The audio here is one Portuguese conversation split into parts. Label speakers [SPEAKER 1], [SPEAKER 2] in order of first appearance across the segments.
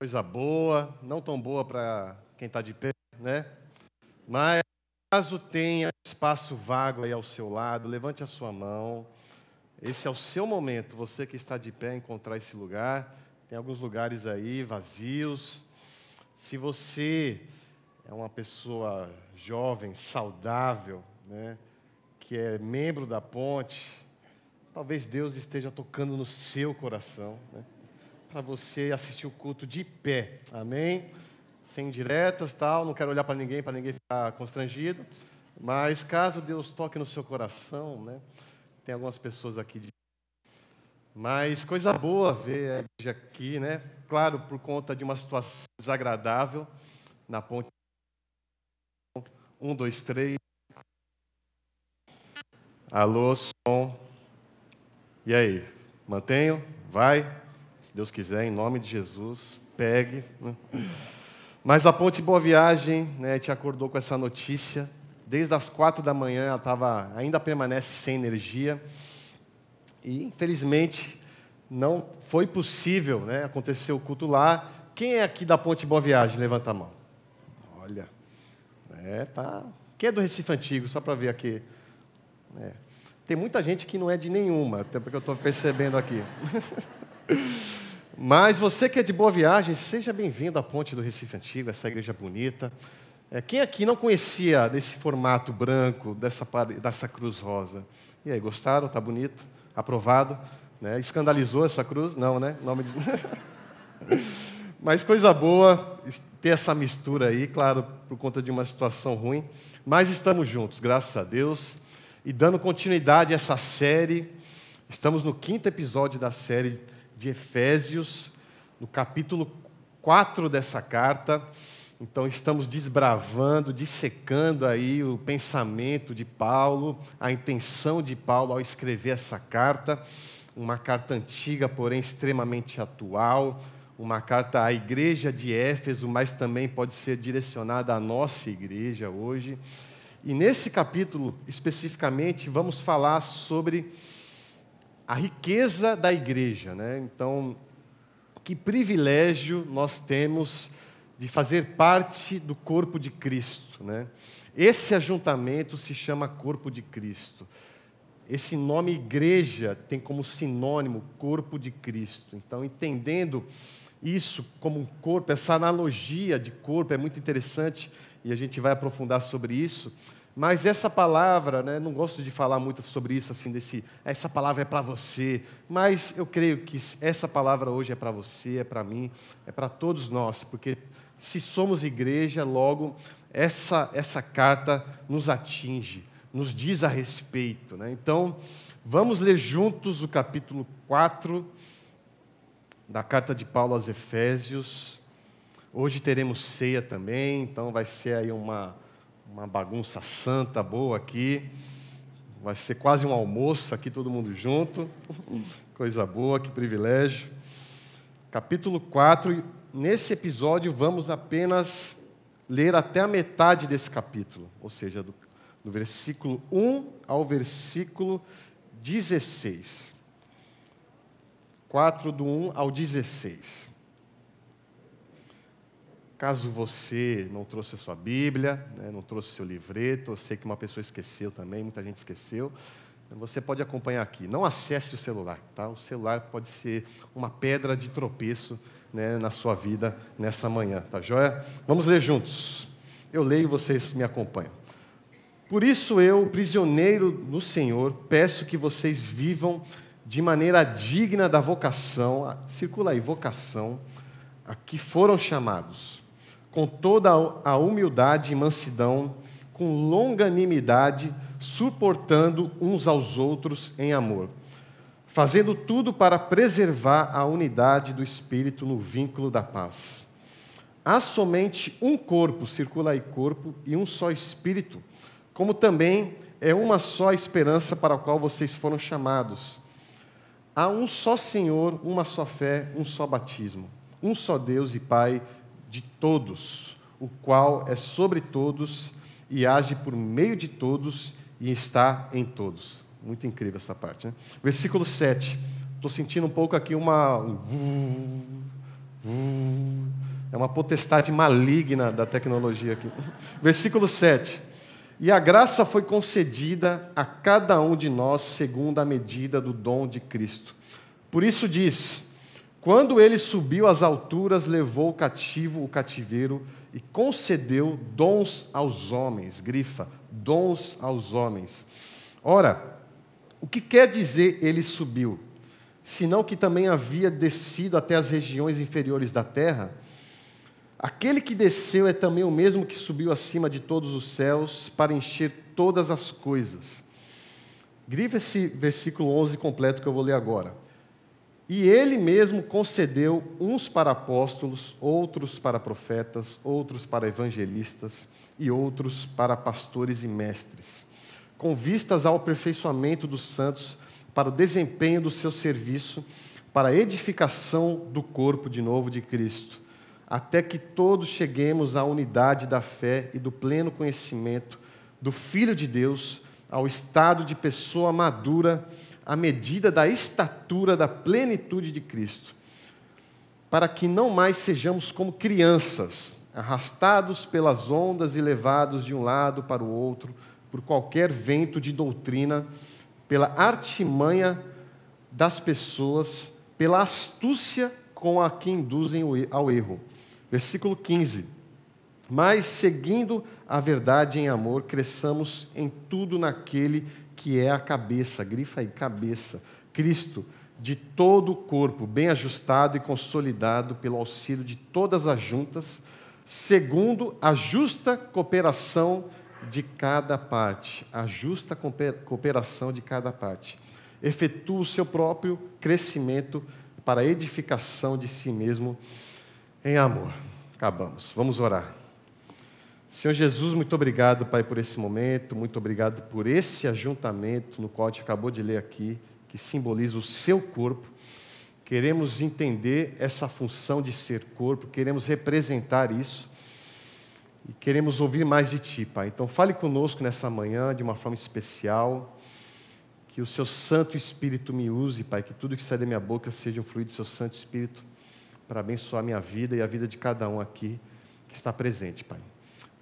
[SPEAKER 1] Coisa boa, não tão boa para quem está de pé, né? Mas caso tenha espaço vago aí ao seu lado, levante a sua mão. Esse é o seu momento, você que está de pé, encontrar esse lugar. Tem alguns lugares aí vazios. Se você é uma pessoa jovem, saudável, né, que é membro da ponte, talvez Deus esteja tocando no seu coração. Né? Para você assistir o culto de pé. Amém? Sem diretas, tal, não quero olhar para ninguém, para ninguém ficar constrangido. Mas caso Deus toque no seu coração, né? Tem algumas pessoas aqui de mas coisa boa ver a igreja aqui, né? Claro, por conta de uma situação desagradável na ponte. Um, dois, três. Alô, som. E aí? Mantenho? Vai? Se Deus quiser, em nome de Jesus, pegue. Né? Mas a Ponte Boa Viagem né, te acordou com essa notícia. Desde as quatro da manhã ela tava, ainda permanece sem energia. E, infelizmente, não foi possível né, acontecer o culto lá. Quem é aqui da Ponte Boa Viagem? Levanta a mão. Olha. É, tá. Quem é do Recife Antigo? Só para ver aqui. É. Tem muita gente que não é de nenhuma, até porque eu estou percebendo aqui. Mas você que é de boa viagem, seja bem-vindo à Ponte do Recife Antigo, essa igreja bonita. É, quem aqui não conhecia desse formato branco, dessa, dessa cruz rosa? E aí, gostaram? Tá bonito? Aprovado? Né? Escandalizou essa cruz? Não, né? Nome de... Mas coisa boa ter essa mistura aí, claro, por conta de uma situação ruim. Mas estamos juntos, graças a Deus. E dando continuidade a essa série, estamos no quinto episódio da série de Efésios, no capítulo 4 dessa carta. Então, estamos desbravando, dissecando aí o pensamento de Paulo, a intenção de Paulo ao escrever essa carta, uma carta antiga, porém extremamente atual, uma carta à igreja de Éfeso, mas também pode ser direcionada à nossa igreja hoje. E nesse capítulo, especificamente, vamos falar sobre a riqueza da igreja. Né? Então, que privilégio nós temos de fazer parte do corpo de Cristo. Né? Esse ajuntamento se chama corpo de Cristo. Esse nome igreja tem como sinônimo corpo de Cristo. Então, entendendo isso como um corpo, essa analogia de corpo é muito interessante e a gente vai aprofundar sobre isso. Mas essa palavra, né, não gosto de falar muito sobre isso, assim, desse, essa palavra é para você, mas eu creio que essa palavra hoje é para você, é para mim, é para todos nós, porque se somos igreja, logo essa, essa carta nos atinge, nos diz a respeito. Né? Então, vamos ler juntos o capítulo 4 da carta de Paulo aos Efésios. Hoje teremos ceia também, então vai ser aí uma uma bagunça santa boa aqui. Vai ser quase um almoço aqui, todo mundo junto. Coisa boa, que privilégio. Capítulo 4. Nesse episódio, vamos apenas ler até a metade desse capítulo, ou seja, do, do versículo 1 ao versículo 16. 4 do 1 ao 16. Caso você não trouxe a sua Bíblia, né, não trouxe seu livreto, eu sei que uma pessoa esqueceu também, muita gente esqueceu, você pode acompanhar aqui. Não acesse o celular, tá? O celular pode ser uma pedra de tropeço né, na sua vida nessa manhã, tá joia? Vamos ler juntos. Eu leio e vocês me acompanham. Por isso eu, prisioneiro no Senhor, peço que vocês vivam de maneira digna da vocação, circula aí, vocação, a que foram chamados com toda a humildade e mansidão, com longanimidade, suportando uns aos outros em amor, fazendo tudo para preservar a unidade do Espírito no vínculo da paz. Há somente um corpo, circula aí corpo, e um só Espírito, como também é uma só esperança para a qual vocês foram chamados. Há um só Senhor, uma só fé, um só batismo, um só Deus e Pai de todos, o qual é sobre todos e age por meio de todos e está em todos. Muito incrível essa parte. Né? Versículo 7. Estou sentindo um pouco aqui uma. Um... uma potestade maligna da tecnologia aqui. Versículo 7. E a graça foi concedida a cada um de nós segundo a medida do dom de Cristo. Por isso diz: quando ele subiu às alturas, levou o cativo o cativeiro e concedeu dons aos homens. Grifa, dons aos homens. Ora, o que quer dizer ele subiu? Senão que também havia descido até as regiões inferiores da terra. Aquele que desceu é também o mesmo que subiu acima de todos os céus para encher todas as coisas. Grifa esse versículo 11 completo que eu vou ler agora. E ele mesmo concedeu uns para apóstolos, outros para profetas, outros para evangelistas e outros para pastores e mestres, com vistas ao aperfeiçoamento dos santos, para o desempenho do seu serviço, para a edificação do corpo de novo de Cristo, até que todos cheguemos à unidade da fé e do pleno conhecimento do Filho de Deus, ao estado de pessoa madura à medida da estatura da plenitude de Cristo, para que não mais sejamos como crianças, arrastados pelas ondas e levados de um lado para o outro por qualquer vento de doutrina, pela artimanha das pessoas, pela astúcia com a que induzem ao erro. Versículo 15. Mas, seguindo a verdade em amor, cresçamos em tudo naquele que é a cabeça, grifa aí, cabeça, Cristo, de todo o corpo, bem ajustado e consolidado pelo auxílio de todas as juntas, segundo a justa cooperação de cada parte, a justa cooperação de cada parte. Efetua o seu próprio crescimento para a edificação de si mesmo em amor. Acabamos. Vamos orar. Senhor Jesus, muito obrigado, Pai, por esse momento, muito obrigado por esse ajuntamento no qual a gente acabou de ler aqui, que simboliza o seu corpo. Queremos entender essa função de ser corpo, queremos representar isso e queremos ouvir mais de Ti, Pai. Então, fale conosco nessa manhã de uma forma especial, que o Seu Santo Espírito me use, Pai, que tudo que sai da minha boca seja um fluido do Seu Santo Espírito para abençoar a minha vida e a vida de cada um aqui que está presente, Pai.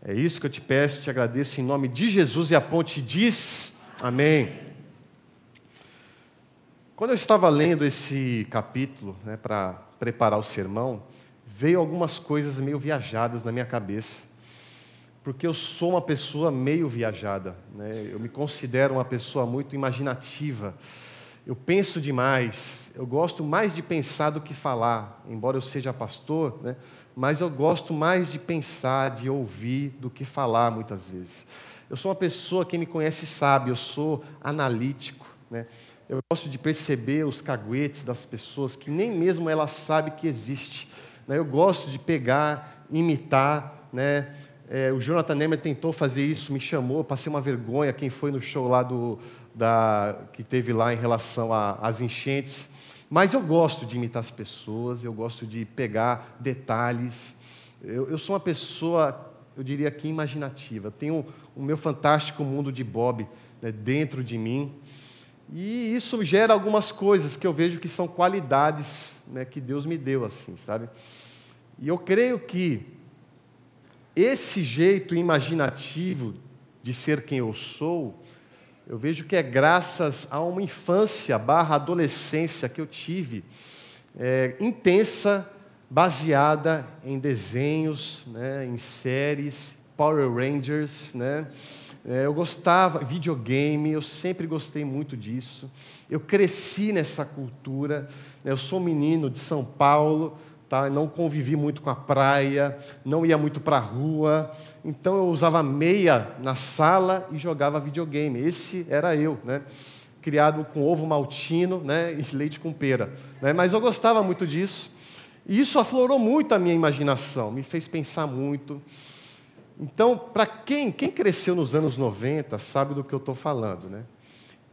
[SPEAKER 1] É isso que eu te peço, te agradeço em nome de Jesus e a ponte diz amém. Quando eu estava lendo esse capítulo, né, para preparar o sermão, veio algumas coisas meio viajadas na minha cabeça, porque eu sou uma pessoa meio viajada, né? eu me considero uma pessoa muito imaginativa, eu penso demais, eu gosto mais de pensar do que falar, embora eu seja pastor, né? Mas eu gosto mais de pensar, de ouvir, do que falar muitas vezes. Eu sou uma pessoa, quem me conhece sabe, eu sou analítico. Né? Eu gosto de perceber os caguetes das pessoas que nem mesmo ela sabe que existe. Né? Eu gosto de pegar, imitar. Né? É, o Jonathan Nehmer tentou fazer isso, me chamou, passei uma vergonha. Quem foi no show lá do, da, que teve lá em relação às enchentes. Mas eu gosto de imitar as pessoas, eu gosto de pegar detalhes. Eu, eu sou uma pessoa, eu diria que imaginativa. Tenho o meu fantástico mundo de Bob né, dentro de mim. E isso gera algumas coisas que eu vejo que são qualidades né, que Deus me deu, assim, sabe? E eu creio que esse jeito imaginativo de ser quem eu sou eu vejo que é graças a uma infância barra adolescência que eu tive, é, intensa, baseada em desenhos, né, em séries, Power Rangers, né? É, eu gostava, videogame, eu sempre gostei muito disso. Eu cresci nessa cultura. Né? Eu sou menino de São Paulo, tá? não convivi muito com a praia, não ia muito para a rua, então eu usava meia na sala e jogava videogame. Esse era eu, né? criado com ovo maltino né? e leite com pera. Né? Mas eu gostava muito disso, e isso aflorou muito a minha imaginação, me fez pensar muito. Então, para quem, quem cresceu nos anos 90 sabe do que eu estou falando. Né?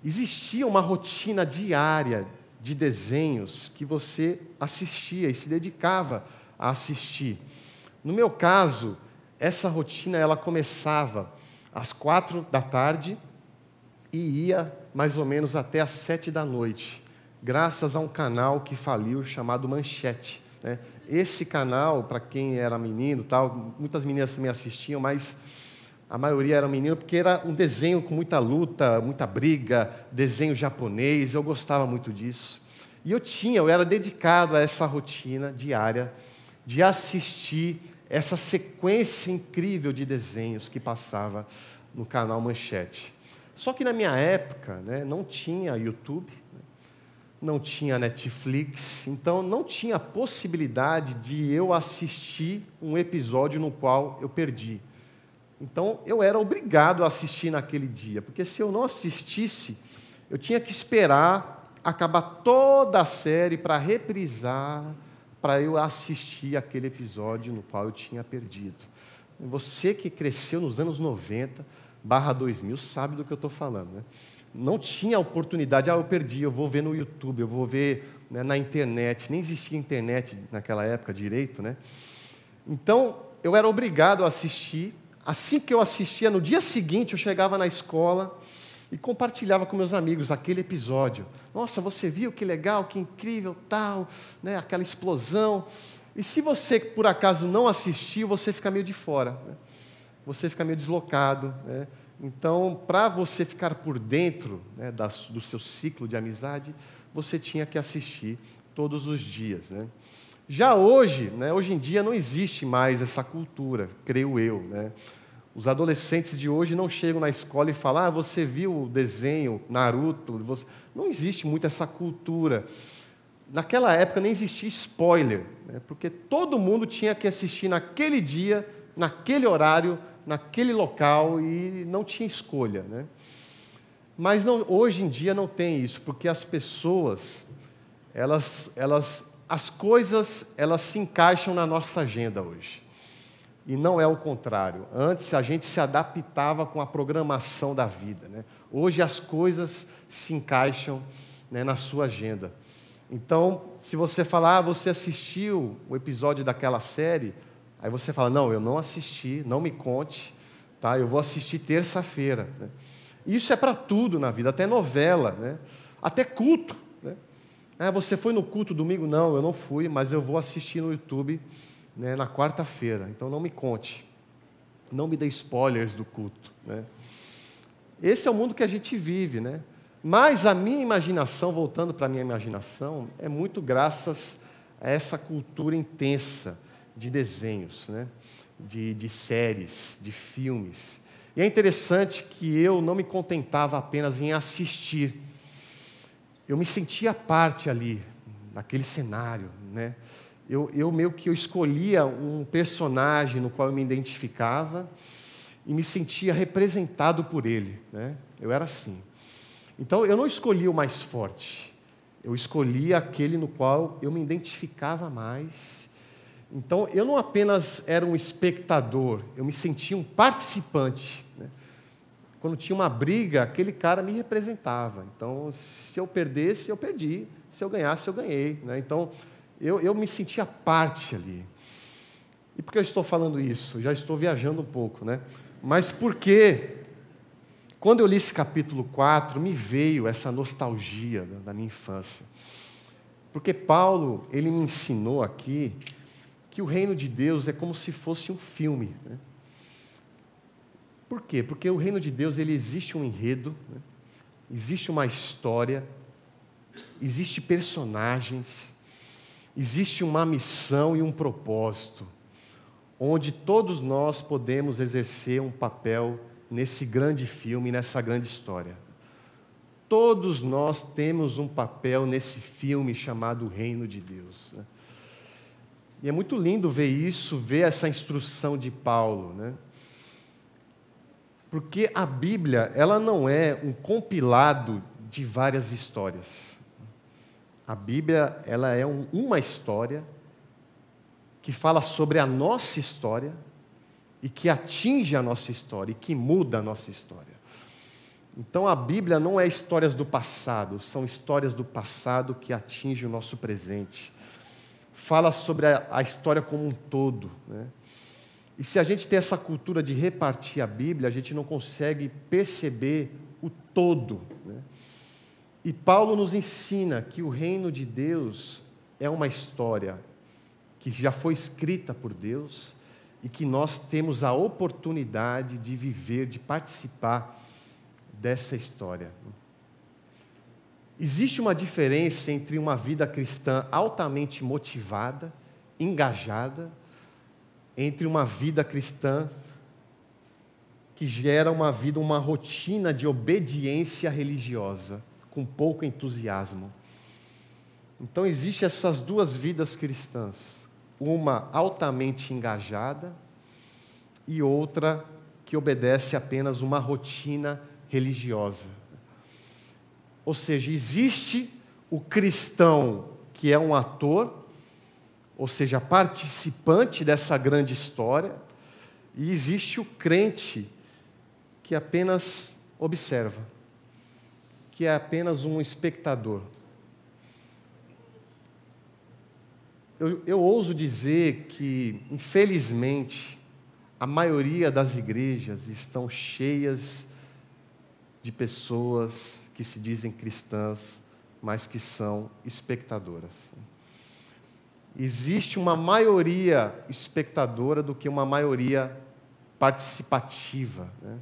[SPEAKER 1] Existia uma rotina diária de desenhos que você assistia e se dedicava a assistir. No meu caso, essa rotina ela começava às quatro da tarde e ia mais ou menos até às sete da noite, graças a um canal que faliu chamado Manchete. Né? Esse canal, para quem era menino, tal, muitas meninas também assistiam, mas a maioria era menino porque era um desenho com muita luta, muita briga, desenho japonês. Eu gostava muito disso. E eu tinha, eu era dedicado a essa rotina diária de assistir essa sequência incrível de desenhos que passava no canal Manchete. Só que na minha época né, não tinha YouTube, não tinha Netflix, então não tinha possibilidade de eu assistir um episódio no qual eu perdi. Então eu era obrigado a assistir naquele dia, porque se eu não assistisse, eu tinha que esperar acabar toda a série para reprisar, para eu assistir aquele episódio no qual eu tinha perdido. Você que cresceu nos anos 90, barra 2000, sabe do que eu estou falando. Né? Não tinha oportunidade, ah, eu perdi, eu vou ver no YouTube, eu vou ver né, na internet. Nem existia internet naquela época direito. Né? Então, eu era obrigado a assistir. Assim que eu assistia, no dia seguinte eu chegava na escola, e compartilhava com meus amigos aquele episódio. Nossa, você viu que legal, que incrível, tal, né? aquela explosão. E se você, por acaso, não assistiu, você fica meio de fora. Né? Você fica meio deslocado. Né? Então, para você ficar por dentro né, do seu ciclo de amizade, você tinha que assistir todos os dias. Né? Já hoje, né, hoje em dia, não existe mais essa cultura, creio eu. Né? Os adolescentes de hoje não chegam na escola e falam: Ah, você viu o desenho Naruto? Você... Não existe muito essa cultura. Naquela época nem existia spoiler, né? porque todo mundo tinha que assistir naquele dia, naquele horário, naquele local e não tinha escolha. Né? Mas não, hoje em dia não tem isso, porque as pessoas, elas, elas, as coisas, elas se encaixam na nossa agenda hoje. E não é o contrário. Antes a gente se adaptava com a programação da vida. Né? Hoje as coisas se encaixam né, na sua agenda. Então, se você falar, ah, você assistiu o episódio daquela série, aí você fala, não, eu não assisti, não me conte, tá? eu vou assistir terça-feira. Né? Isso é para tudo na vida, até novela, né? até culto. Né? Ah, você foi no culto domingo? Não, eu não fui, mas eu vou assistir no YouTube né, na quarta-feira. Então não me conte, não me dê spoilers do culto. Né? Esse é o mundo que a gente vive, né? Mas a minha imaginação, voltando para a minha imaginação, é muito graças a essa cultura intensa de desenhos, né? de, de séries, de filmes. E é interessante que eu não me contentava apenas em assistir, eu me sentia parte ali, naquele cenário, né? eu, eu meio que eu escolhia um personagem no qual eu me identificava e me sentia representado por ele. Né? Eu era assim. Então eu não escolhia o mais forte, eu escolhia aquele no qual eu me identificava mais. Então eu não apenas era um espectador, eu me sentia um participante. Né? Quando tinha uma briga, aquele cara me representava. Então, se eu perdesse, eu perdi. Se eu ganhasse, eu ganhei. Né? Então, eu, eu me sentia parte ali. E por que eu estou falando isso? Já estou viajando um pouco, né? Mas porque, quando eu li esse capítulo 4, me veio essa nostalgia da minha infância. Porque Paulo, ele me ensinou aqui que o reino de Deus é como se fosse um filme. Né? Por quê? Porque o reino de Deus ele existe um enredo, né? existe uma história, existe personagens, existe uma missão e um propósito, onde todos nós podemos exercer um papel nesse grande filme, nessa grande história. Todos nós temos um papel nesse filme chamado Reino de Deus. Né? E é muito lindo ver isso, ver essa instrução de Paulo, né? Porque a Bíblia, ela não é um compilado de várias histórias. A Bíblia ela é um, uma história que fala sobre a nossa história e que atinge a nossa história e que muda a nossa história. Então a Bíblia não é histórias do passado, são histórias do passado que atingem o nosso presente. Fala sobre a, a história como um todo. Né? E se a gente tem essa cultura de repartir a Bíblia, a gente não consegue perceber o todo. Né? E Paulo nos ensina que o reino de Deus é uma história que já foi escrita por Deus e que nós temos a oportunidade de viver, de participar dessa história. Existe uma diferença entre uma vida cristã altamente motivada, engajada, entre uma vida cristã que gera uma vida, uma rotina de obediência religiosa, com pouco entusiasmo. Então existem essas duas vidas cristãs, uma altamente engajada e outra que obedece apenas uma rotina religiosa. Ou seja, existe o cristão que é um ator, ou seja, participante dessa grande história, e existe o crente que apenas observa, que é apenas um espectador. Eu, eu ouso dizer que, infelizmente, a maioria das igrejas estão cheias de pessoas que se dizem cristãs, mas que são espectadoras. Existe uma maioria espectadora do que uma maioria participativa. Né?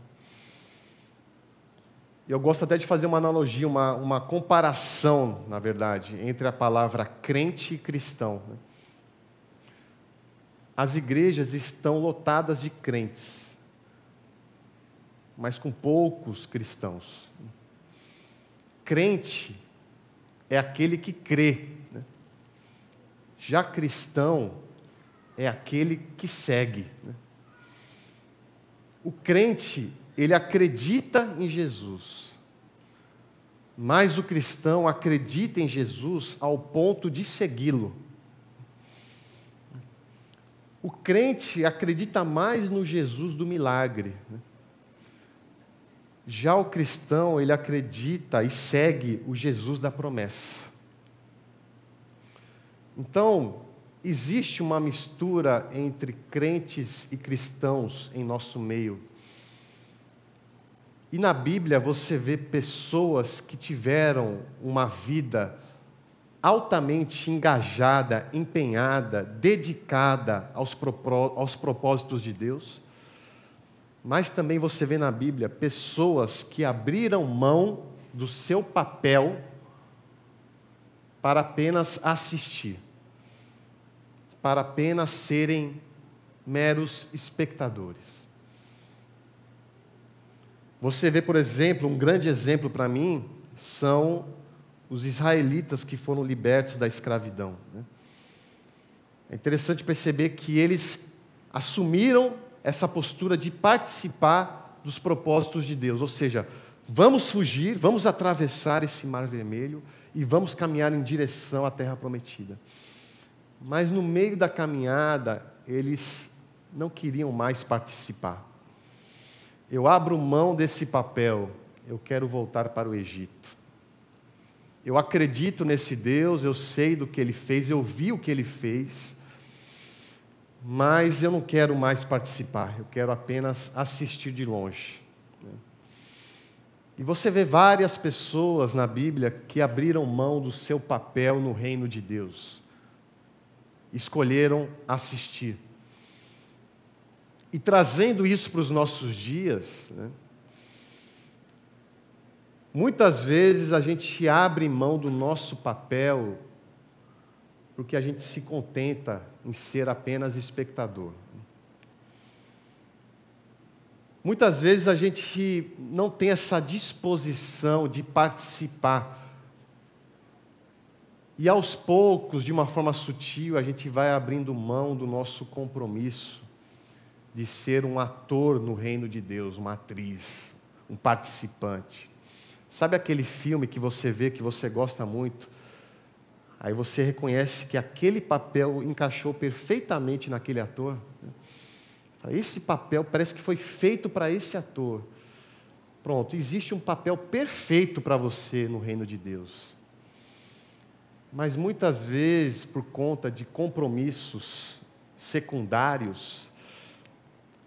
[SPEAKER 1] Eu gosto até de fazer uma analogia, uma, uma comparação, na verdade, entre a palavra crente e cristão. Né? As igrejas estão lotadas de crentes, mas com poucos cristãos. Crente é aquele que crê? Já cristão é aquele que segue. Né? O crente ele acredita em Jesus. Mas o cristão acredita em Jesus ao ponto de segui-lo. O crente acredita mais no Jesus do milagre. Né? Já o cristão, ele acredita e segue o Jesus da promessa. Então, existe uma mistura entre crentes e cristãos em nosso meio. E na Bíblia você vê pessoas que tiveram uma vida altamente engajada, empenhada, dedicada aos, propósitos de Deus. Mas também você vê na Bíblia pessoas que abriram mão do seu papel para apenas assistir, para apenas serem meros espectadores. Você vê, por exemplo, um grande exemplo para mim são os israelitas que foram libertos da escravidão. Né? É interessante perceber que eles assumiram essa postura de participar dos propósitos de Deus, ou seja, vamos fugir, vamos atravessar esse mar vermelho e vamos caminhar em direção à terra prometida. Mas no meio da caminhada, eles não queriam mais participar eu abro mão desse papel, eu quero voltar para o Egito. Eu acredito nesse Deus, eu sei do que ele fez, eu vi o que ele fez, mas eu não quero mais participar, eu quero apenas assistir de longe. E você vê várias pessoas na Bíblia que abriram mão do seu papel no reino de Deus, escolheram assistir. E trazendo isso para os nossos dias, né? muitas vezes a gente abre mão do nosso papel porque a gente se contenta em ser apenas espectador. Muitas vezes a gente não tem essa disposição de participar. E aos poucos, de uma forma sutil, a gente vai abrindo mão do nosso compromisso de ser um ator no reino de Deus, uma atriz, um participante. Sabe aquele filme que você vê que você gosta muito? Aí você reconhece que aquele papel encaixou perfeitamente naquele ator. Esse papel parece que foi feito para esse ator. Pronto, existe um papel perfeito para você no reino de Deus. Mas muitas vezes, por conta de compromissos secundários,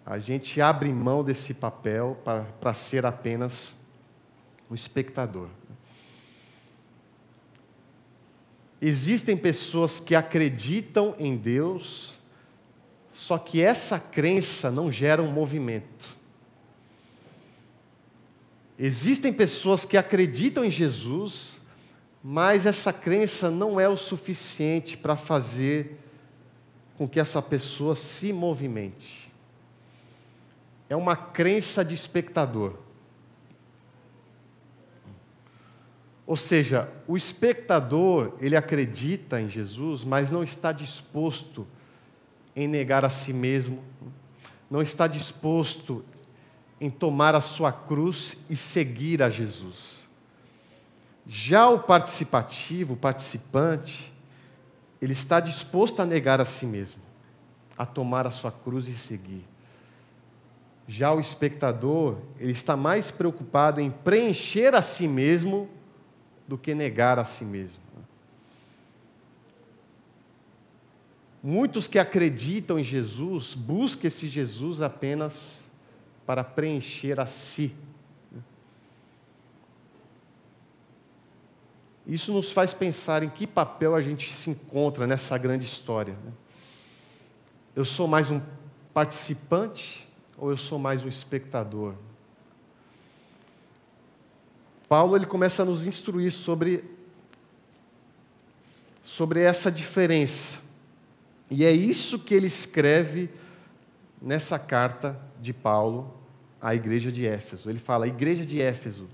[SPEAKER 1] a gente abre mão desse papel para, ser apenas um espectador. Existem pessoas que acreditam em Deus, só que essa crença não gera um movimento. Existem pessoas que acreditam em Jesus, mas essa crença não é o suficiente para fazer com que essa pessoa se movimente. É uma crença de espectador. Ou seja, o espectador, ele acredita em Jesus, mas não está disposto em negar a si mesmo, não está disposto em tomar a sua cruz e seguir a Jesus. Já o participativo, o participante, ele está disposto a negar a si mesmo, a tomar a sua cruz e seguir. Já o espectador, ele está mais preocupado em preencher a si mesmo do que negar a si mesmo. Muitos que acreditam em Jesus buscam esse Jesus apenas para preencher a si. Isso nos faz pensar em que papel a gente se encontra nessa grande história. Né? Eu sou mais um participante ou eu sou mais um espectador? Paulo ele começa a nos instruir sobre, sobre essa diferença. E é isso que ele escreve nessa carta de Paulo à igreja de Éfeso. Ele fala: Igreja de Éfeso,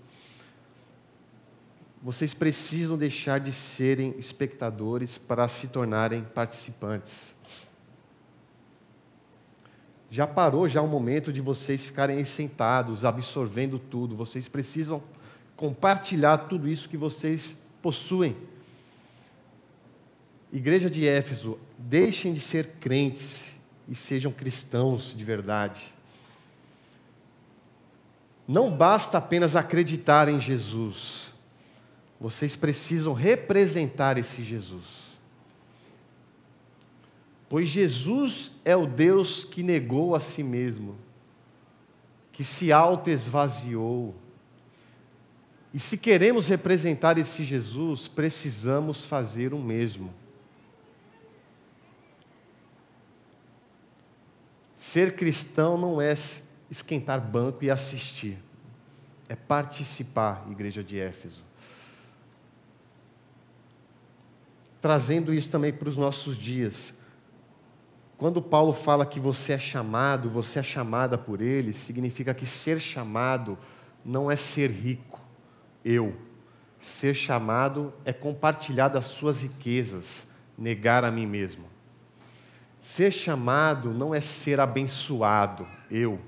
[SPEAKER 1] vocês precisam deixar de serem espectadores para se tornarem participantes. Já parou já o momento de vocês ficarem sentados, absorvendo tudo. Vocês precisam compartilhar tudo isso que vocês possuem. Igreja de Éfeso, deixem de ser crentes e sejam cristãos de verdade. Não basta apenas acreditar em Jesus vocês precisam representar esse Jesus. Pois Jesus é o Deus que negou a si mesmo, que se auto-esvaziou. E se queremos representar esse Jesus, precisamos fazer o mesmo. Ser cristão não é esquentar banco e assistir, é participar, igreja de Éfeso. trazendo isso também para os nossos dias. Quando Paulo fala que você é chamado, você é chamada por ele, significa que ser chamado não é ser rico, eu. Ser chamado é compartilhar das suas riquezas, negar a mim mesmo. Ser chamado não é ser abençoado, eu.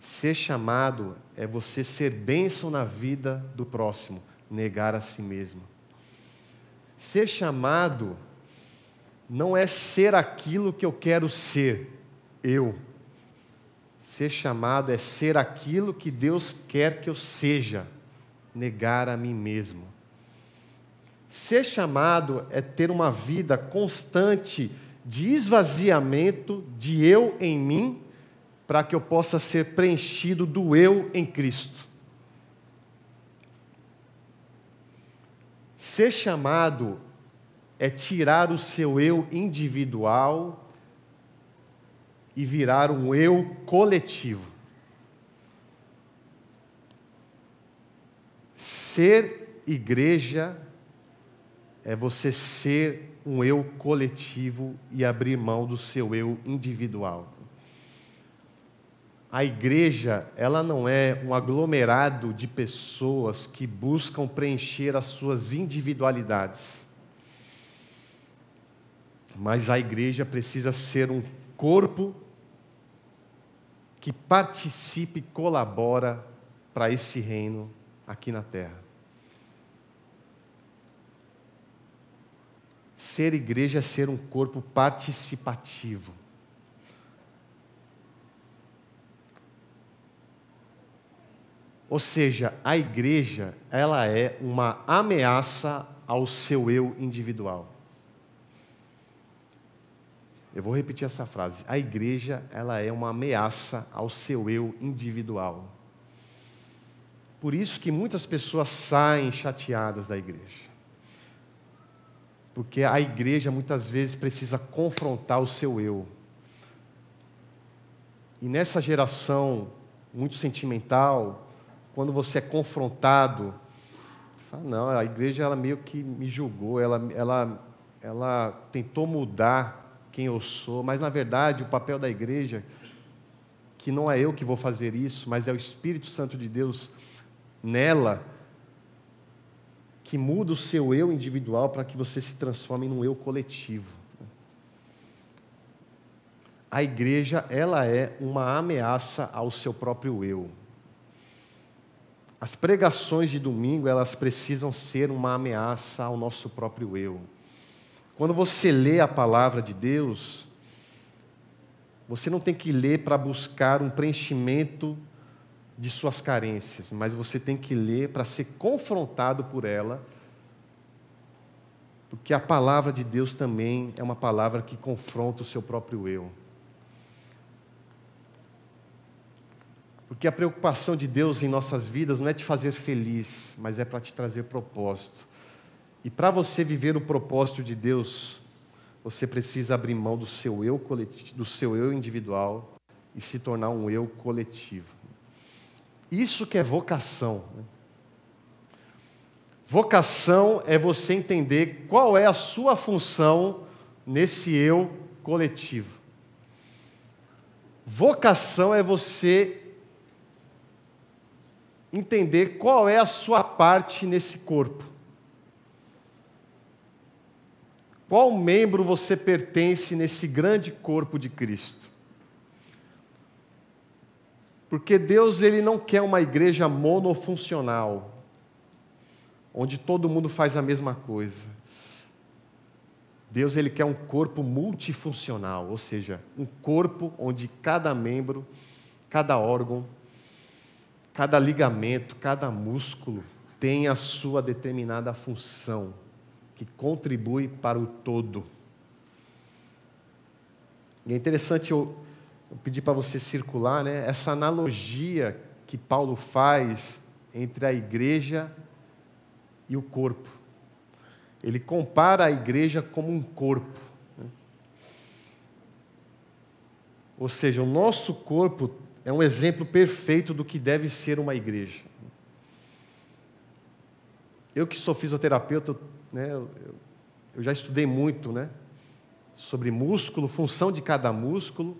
[SPEAKER 1] Ser chamado é você ser bênção na vida do próximo, negar a si mesmo. Ser chamado não é ser aquilo que eu quero ser, eu. Ser chamado é ser aquilo que Deus quer que eu seja, negar a mim mesmo. Ser chamado é ter uma vida constante de esvaziamento de eu em mim, para que eu possa ser preenchido do eu em Cristo. Ser chamado é tirar o seu eu individual e virar um eu coletivo. Ser igreja é você ser um eu coletivo e abrir mão do seu eu individual. A igreja, ela não é um aglomerado de pessoas que buscam preencher as suas individualidades. Mas a igreja precisa ser um corpo que participe e colabora para esse reino aqui na terra. Ser igreja é ser um corpo participativo. Ou seja, a igreja, ela é uma ameaça ao seu eu individual. Eu vou repetir essa frase. A igreja, ela é uma ameaça ao seu eu individual. Por isso que muitas pessoas saem chateadas da igreja. Porque a igreja muitas vezes precisa confrontar o seu eu. E nessa geração muito sentimental, quando você é confrontado, fala, não, a igreja ela meio que me julgou, ela, ela, ela tentou mudar quem eu sou, mas na verdade o papel da igreja, que não é eu que vou fazer isso, mas é o Espírito Santo de Deus nela, que muda o seu eu individual para que você se transforme num eu coletivo. A igreja, ela é uma ameaça ao seu próprio eu. As pregações de domingo, elas precisam ser uma ameaça ao nosso próprio eu. Quando você lê a palavra de Deus, você não tem que ler para buscar um preenchimento de suas carências, mas você tem que ler para ser confrontado por ela, porque a palavra de Deus também é uma palavra que confronta o seu próprio eu. Porque a preocupação de Deus em nossas vidas não é te fazer feliz, mas é para te trazer propósito. E para você viver o propósito de Deus, você precisa abrir mão do seu eu coletivo, do seu eu individual e se tornar um eu coletivo. Isso que é vocação. Né? Vocação é você entender qual é a sua função nesse eu coletivo. Vocação é você entender qual é a sua parte nesse corpo. Qual membro você pertence nesse grande corpo de Cristo? Porque Deus ele não quer uma igreja monofuncional, onde todo mundo faz a mesma coisa. Deus ele quer um corpo multifuncional, ou seja, um corpo onde cada membro, cada órgão, cada ligamento, cada músculo tem a sua determinada função, que contribui para o todo. E é interessante eu eu pedi para você circular, né? Essa analogia que Paulo faz entre a igreja e o corpo. Ele compara a igreja como um corpo. Né? Ou seja, o nosso corpo é um exemplo perfeito do que deve ser uma igreja. Eu que sou fisioterapeuta, né, eu, eu já estudei muito né, sobre músculo, função de cada músculo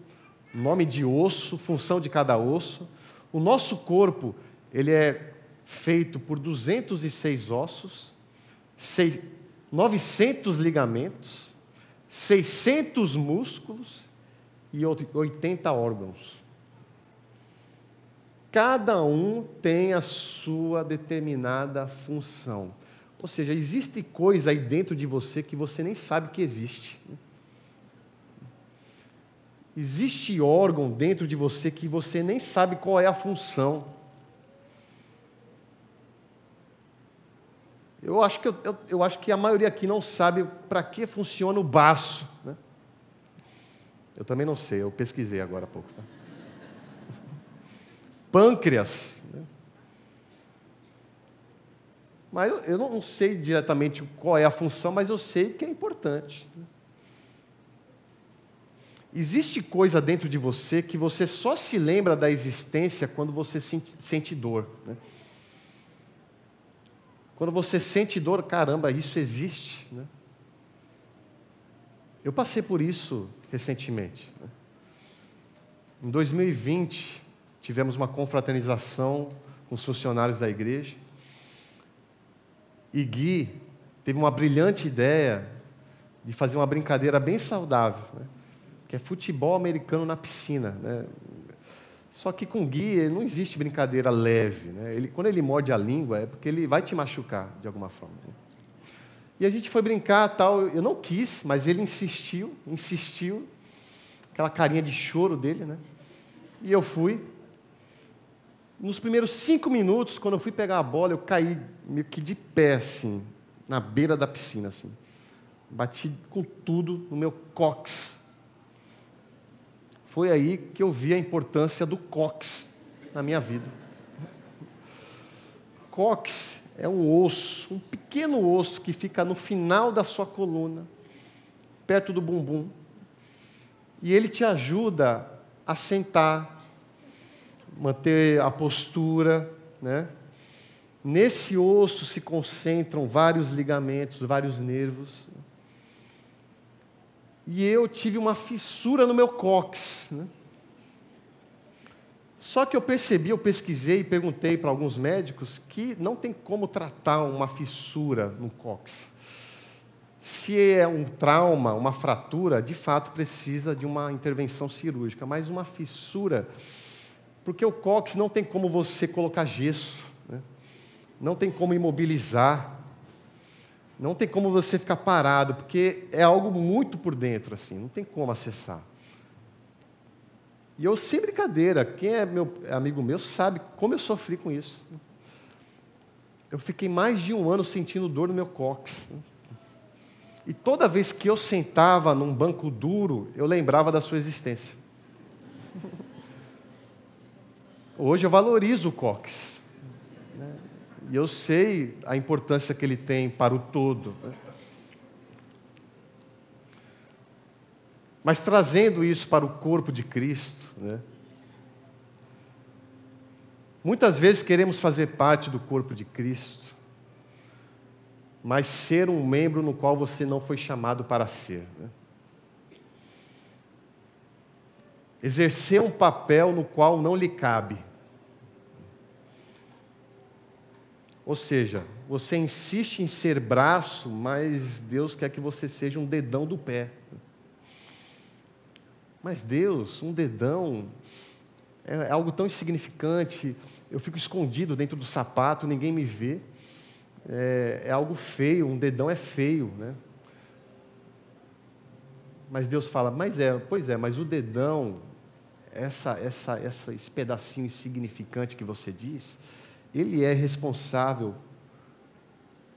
[SPEAKER 1] nome de osso, função de cada osso. O nosso corpo, ele é feito por 206 ossos, 900 ligamentos, 600 músculos e 80 órgãos. Cada um tem a sua determinada função. Ou seja, existe coisa aí dentro de você que você nem sabe que existe. Existe órgão dentro de você que você nem sabe qual é a função. Eu acho que, eu, eu, acho que a maioria aqui não sabe para que funciona o baço. Né? Eu também não sei, eu pesquisei agora há pouco. Tá? Pâncreas. Né? Mas eu, eu não sei diretamente qual é a função, mas eu sei que é importante. Né? Existe coisa dentro de você que você só se lembra da existência quando você sente dor. Né? Quando você sente dor, caramba, isso existe. Né? Eu passei por isso recentemente. Né? Em 2020, tivemos uma confraternização com os funcionários da igreja. E Gui teve uma brilhante ideia de fazer uma brincadeira bem saudável. Né? Que é futebol americano na piscina. Né? Só que com Gui não existe brincadeira leve. Né? Ele, quando ele morde a língua, é porque ele vai te machucar de alguma forma. Né? E a gente foi brincar tal. Eu não quis, mas ele insistiu, insistiu. Aquela carinha de choro dele, né? E eu fui. Nos primeiros cinco minutos, quando eu fui pegar a bola, eu caí meio que de pé, assim, na beira da piscina, assim. Bati com tudo no meu cox foi aí que eu vi a importância do COX na minha vida. COX é um osso, um pequeno osso que fica no final da sua coluna, perto do bumbum. E ele te ajuda a sentar, manter a postura, né? Nesse osso se concentram vários ligamentos, vários nervos. E eu tive uma fissura no meu cóccix. Né? Só que eu percebi, eu pesquisei e perguntei para alguns médicos que não tem como tratar uma fissura no cóccix. Se é um trauma, uma fratura, de fato precisa de uma intervenção cirúrgica, mas uma fissura, porque o cóccix não tem como você colocar gesso, né? não tem como imobilizar, não tem como você ficar parado, porque é algo muito por dentro, assim, não tem como acessar. E eu, sem brincadeira, quem é meu amigo meu sabe como eu sofri com isso. Eu fiquei mais de um ano sentindo dor no meu cóccix. E toda vez que eu sentava num banco duro, eu lembrava da sua existência. Hoje eu valorizo o cóccix. E eu sei a importância que ele tem para o todo. Mas trazendo isso para o corpo de Cristo, né? muitas vezes queremos fazer parte do corpo de Cristo, mas ser um membro no qual você não foi chamado para ser. Né? Exercer um papel no qual não lhe cabe. Ou seja, você insiste em ser braço, mas Deus quer que você seja um dedão do pé. Mas Deus, um dedão, é algo tão insignificante. Eu fico escondido dentro do sapato, ninguém me vê. É, é algo feio, um dedão é feio, né? Mas Deus fala, mas é, pois é, mas o dedão, essa, essa, essa, esse pedacinho insignificante que você diz, ele é responsável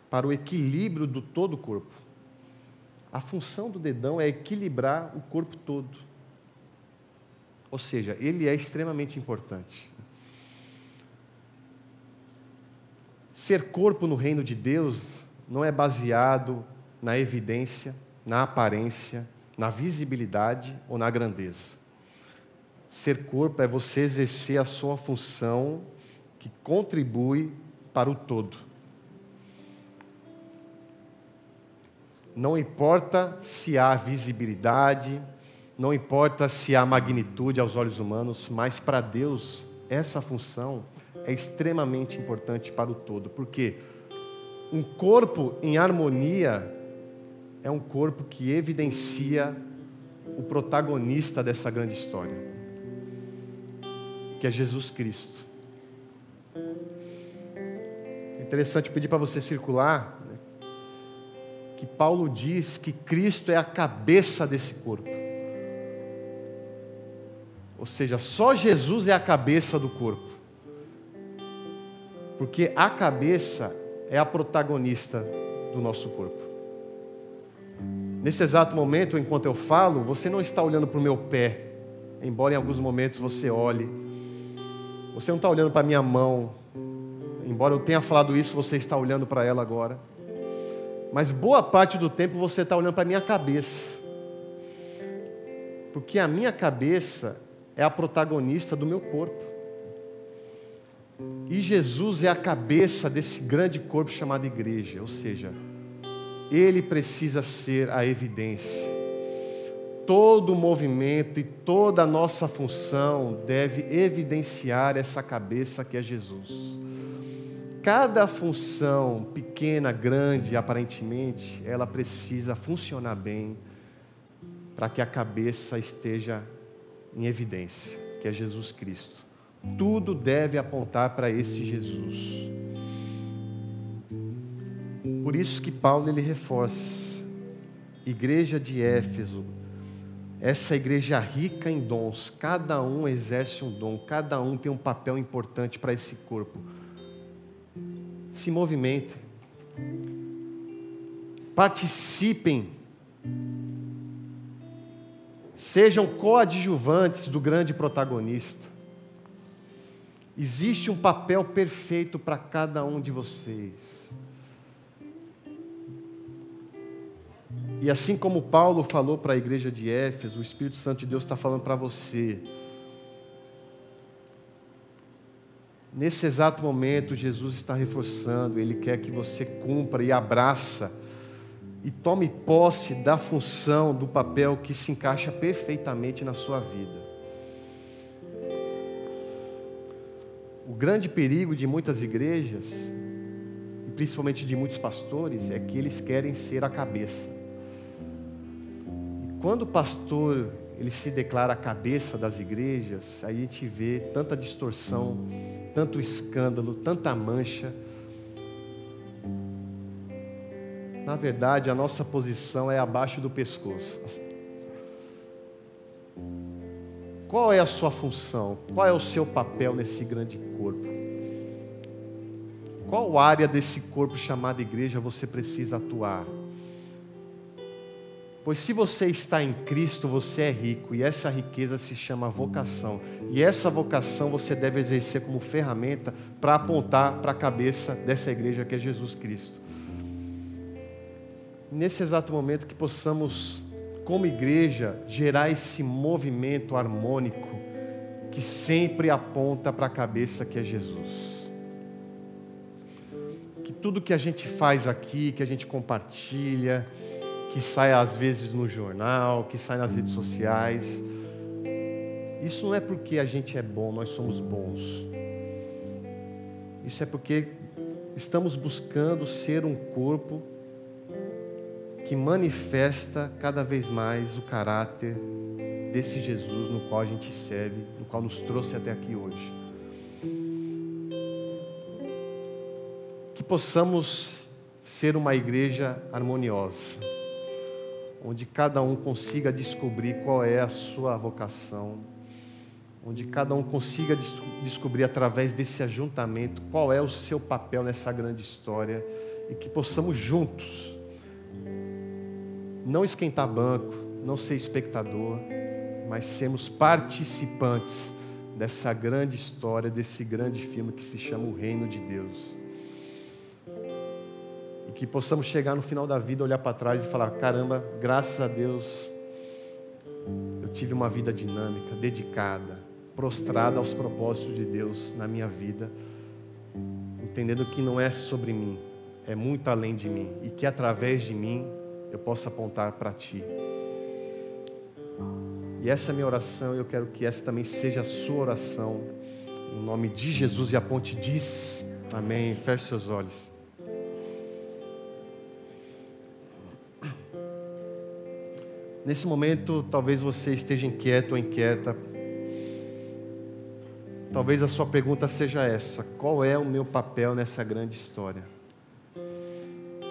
[SPEAKER 1] para o equilíbrio do todo o corpo. A função do dedão é equilibrar o corpo todo. Ou seja, ele é extremamente importante. Ser corpo no reino de Deus não é baseado na evidência, na aparência, na visibilidade ou na grandeza. Ser corpo é você exercer a sua função que contribui para o todo. Não importa se há visibilidade, não importa se há magnitude aos olhos humanos, mas para Deus essa função é extremamente importante para o todo, porque um corpo em harmonia é um corpo que evidencia o protagonista dessa grande história, que é Jesus Cristo. Interessante pedir para você circular né, que Paulo diz que Cristo é a cabeça desse corpo. Ou seja, só Jesus é a cabeça do corpo. Porque a cabeça é a protagonista do nosso corpo. Nesse exato momento, enquanto eu falo, você não está olhando para o meu pé, embora em alguns momentos você olhe. Você não está olhando para a minha mão, embora eu tenha falado isso, você está olhando para ela agora. Mas boa parte do tempo você está olhando para a minha cabeça. Porque a minha cabeça é a protagonista do meu corpo. E Jesus é a cabeça desse grande corpo chamado igreja, ou seja, ele precisa ser a evidência. Todo o movimento e toda a nossa função deve evidenciar essa cabeça que é Jesus. Cada função, pequena, grande, aparentemente, ela precisa funcionar bem para que a cabeça esteja em evidência, que é Jesus Cristo. Tudo deve apontar para esse Jesus. Por isso que Paulo ele reforça, igreja de Éfeso, essa igreja rica em dons, cada um exerce um dom, cada um tem um papel importante para esse corpo. Se movimentem, participem Sejam coadjuvantes do grande protagonista. Existe um papel perfeito para cada um de vocês. E assim como Paulo falou para a igreja de Éfeso, o Espírito Santo de Deus está falando para você. Nesse exato momento, Jesus está reforçando, Ele quer que você cumpra e abraça e tome posse da função, do papel que se encaixa perfeitamente na sua vida. O grande perigo de muitas igrejas, e principalmente de muitos pastores, é que eles querem ser a cabeça. Quando o pastor ele se declara a cabeça das igrejas, aí a gente vê tanta distorção, tanto escândalo, tanta mancha. Na verdade, a nossa posição é abaixo do pescoço. Qual é a sua função? Qual é o seu papel nesse grande corpo? Qual área desse corpo chamado igreja você precisa atuar? Pois se você está em Cristo, você é rico, e essa riqueza se chama vocação. E essa vocação você deve exercer como ferramenta para apontar para a cabeça dessa igreja que é Jesus Cristo. Nesse exato momento que possamos, como igreja, gerar esse movimento harmônico que sempre aponta para a cabeça que é Jesus. Que tudo que a gente faz aqui, que a gente compartilha, que sai às vezes no jornal, que sai nas redes sociais. Isso não é porque a gente é bom, nós somos bons. Isso é porque estamos buscando ser um corpo que manifesta cada vez mais o caráter desse Jesus no qual a gente serve, no qual nos trouxe até aqui hoje. Que possamos ser uma igreja harmoniosa onde cada um consiga descobrir qual é a sua vocação, onde cada um consiga des descobrir através desse ajuntamento qual é o seu papel nessa grande história e que possamos juntos não esquentar banco, não ser espectador, mas sermos participantes dessa grande história, desse grande filme que se chama O Reino de Deus que possamos chegar no final da vida, olhar para trás e falar: caramba, graças a Deus, eu tive uma vida dinâmica, dedicada, prostrada aos propósitos de Deus na minha vida, entendendo que não é sobre mim, é muito além de mim e que através de mim eu possa apontar para Ti. E essa é a minha oração, eu quero que essa também seja a sua oração, em nome de Jesus. E a ponte diz: Amém. Feche seus olhos. Nesse momento, talvez você esteja inquieto ou inquieta. Talvez a sua pergunta seja essa: qual é o meu papel nessa grande história?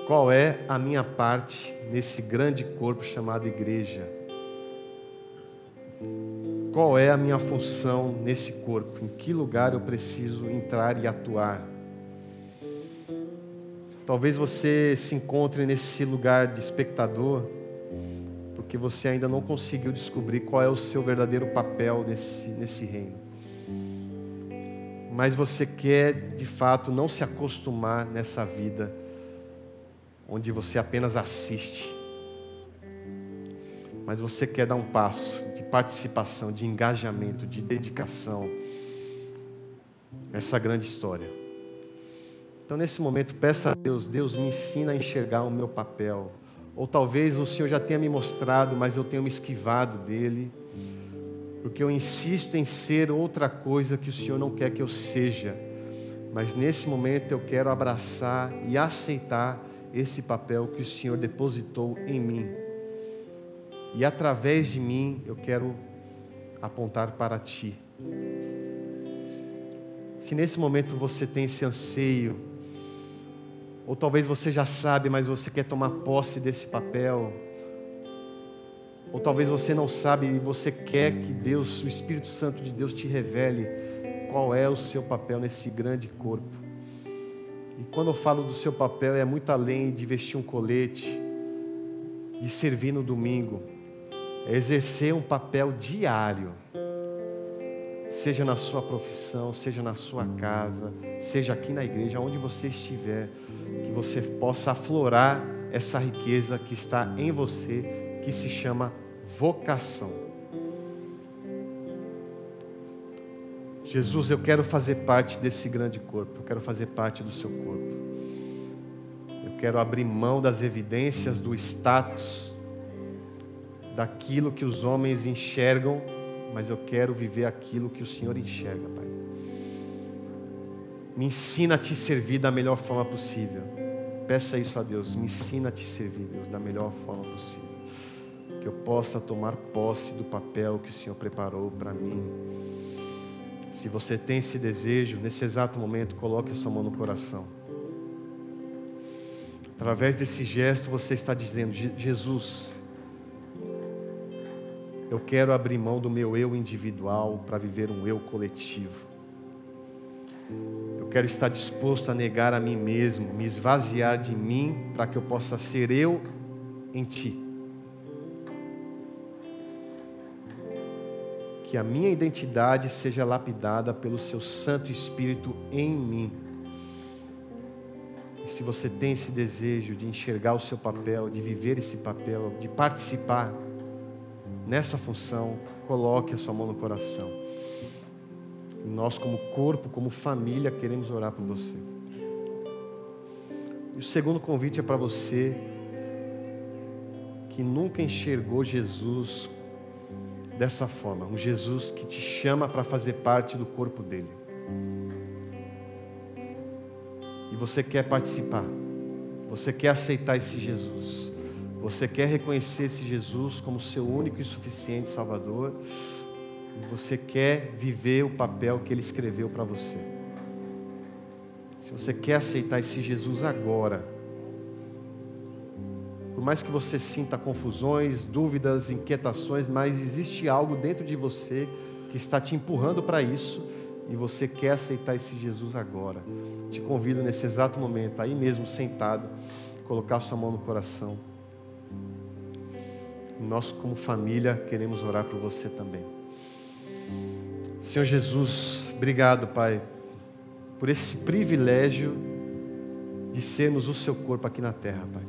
[SPEAKER 1] Qual é a minha parte nesse grande corpo chamado igreja? Qual é a minha função nesse corpo? Em que lugar eu preciso entrar e atuar? Talvez você se encontre nesse lugar de espectador porque você ainda não conseguiu descobrir qual é o seu verdadeiro papel nesse, nesse reino. Mas você quer, de fato, não se acostumar nessa vida onde você apenas assiste. Mas você quer dar um passo de participação, de engajamento, de dedicação nessa grande história. Então, nesse momento, peça a Deus: Deus, me ensina a enxergar o meu papel ou talvez o Senhor já tenha me mostrado, mas eu tenho me esquivado dele, porque eu insisto em ser outra coisa que o Senhor não quer que eu seja. Mas nesse momento eu quero abraçar e aceitar esse papel que o Senhor depositou em mim. E através de mim eu quero apontar para ti. Se nesse momento você tem esse anseio, ou talvez você já sabe, mas você quer tomar posse desse papel. Ou talvez você não sabe e você quer que Deus, o Espírito Santo de Deus, te revele qual é o seu papel nesse grande corpo. E quando eu falo do seu papel, é muito além de vestir um colete, de servir no domingo, é exercer um papel diário. Seja na sua profissão, seja na sua casa, seja aqui na igreja, onde você estiver, que você possa aflorar essa riqueza que está em você, que se chama vocação. Jesus, eu quero fazer parte desse grande corpo, eu quero fazer parte do seu corpo. Eu quero abrir mão das evidências do status, daquilo que os homens enxergam, mas eu quero viver aquilo que o Senhor enxerga, Pai. Me ensina a te servir da melhor forma possível. Peça isso a Deus, me ensina a te servir, Deus, da melhor forma possível. Que eu possa tomar posse do papel que o Senhor preparou para mim se você tem esse desejo, nesse exato momento, coloque a sua mão no coração. Através desse gesto, você está dizendo: Jesus, eu quero abrir mão do meu eu individual para viver um eu coletivo. Eu quero estar disposto a negar a mim mesmo, me esvaziar de mim, para que eu possa ser eu em Ti. que a minha identidade seja lapidada pelo seu Santo Espírito em mim. E se você tem esse desejo de enxergar o seu papel, de viver esse papel, de participar nessa função, coloque a sua mão no coração. E nós, como corpo, como família, queremos orar por você. E o segundo convite é para você que nunca enxergou Jesus dessa forma, um Jesus que te chama para fazer parte do corpo dele. E você quer participar, você quer aceitar esse Jesus, você quer reconhecer esse Jesus como seu único e suficiente Salvador, e você quer viver o papel que ele escreveu para você. Se você quer aceitar esse Jesus agora, por mais que você sinta confusões, dúvidas, inquietações, mas existe algo dentro de você que está te empurrando para isso e você quer aceitar esse Jesus agora. Te convido nesse exato momento, aí mesmo sentado, colocar sua mão no coração. Nós, como família, queremos orar por você também. Senhor Jesus, obrigado, Pai, por esse privilégio de sermos o seu corpo aqui na terra, Pai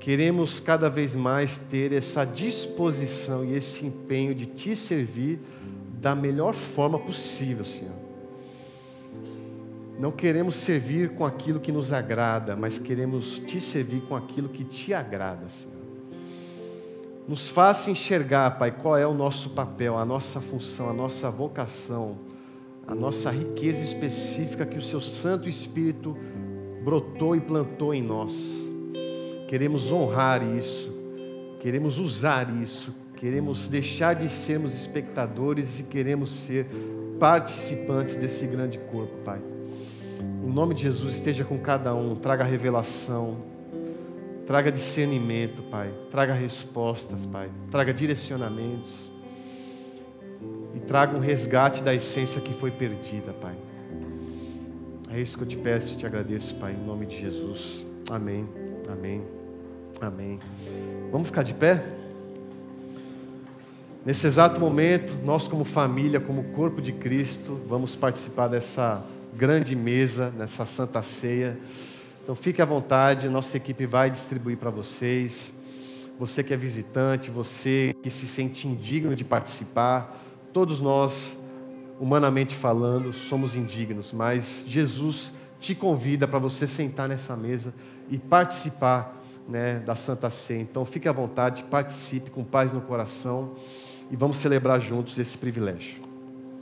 [SPEAKER 1] queremos cada vez mais ter essa disposição e esse empenho de te servir da melhor forma possível, Senhor. Não queremos servir com aquilo que nos agrada, mas queremos te servir com aquilo que te agrada, Senhor. Nos faça enxergar, Pai, qual é o nosso papel, a nossa função, a nossa vocação, a nossa riqueza específica que o Seu Santo Espírito brotou e plantou em nós queremos honrar isso, queremos usar isso, queremos deixar de sermos espectadores e queremos ser participantes desse grande corpo, Pai. Em nome de Jesus, esteja com cada um, traga revelação, traga discernimento, Pai, traga respostas, Pai, traga direcionamentos e traga um resgate da essência que foi perdida, Pai. É isso que eu te peço e te agradeço, Pai, em nome de Jesus. Amém. Amém. Amém. Vamos ficar de pé? Nesse exato momento, nós, como família, como corpo de Cristo, vamos participar dessa grande mesa, nessa santa ceia. Então, fique à vontade, nossa equipe vai distribuir para vocês. Você que é visitante, você que se sente indigno de participar, todos nós, humanamente falando, somos indignos, mas Jesus te convida para você sentar nessa mesa e participar né, da Santa Ceia. Então fique à vontade, participe com paz no coração e vamos celebrar juntos esse privilégio.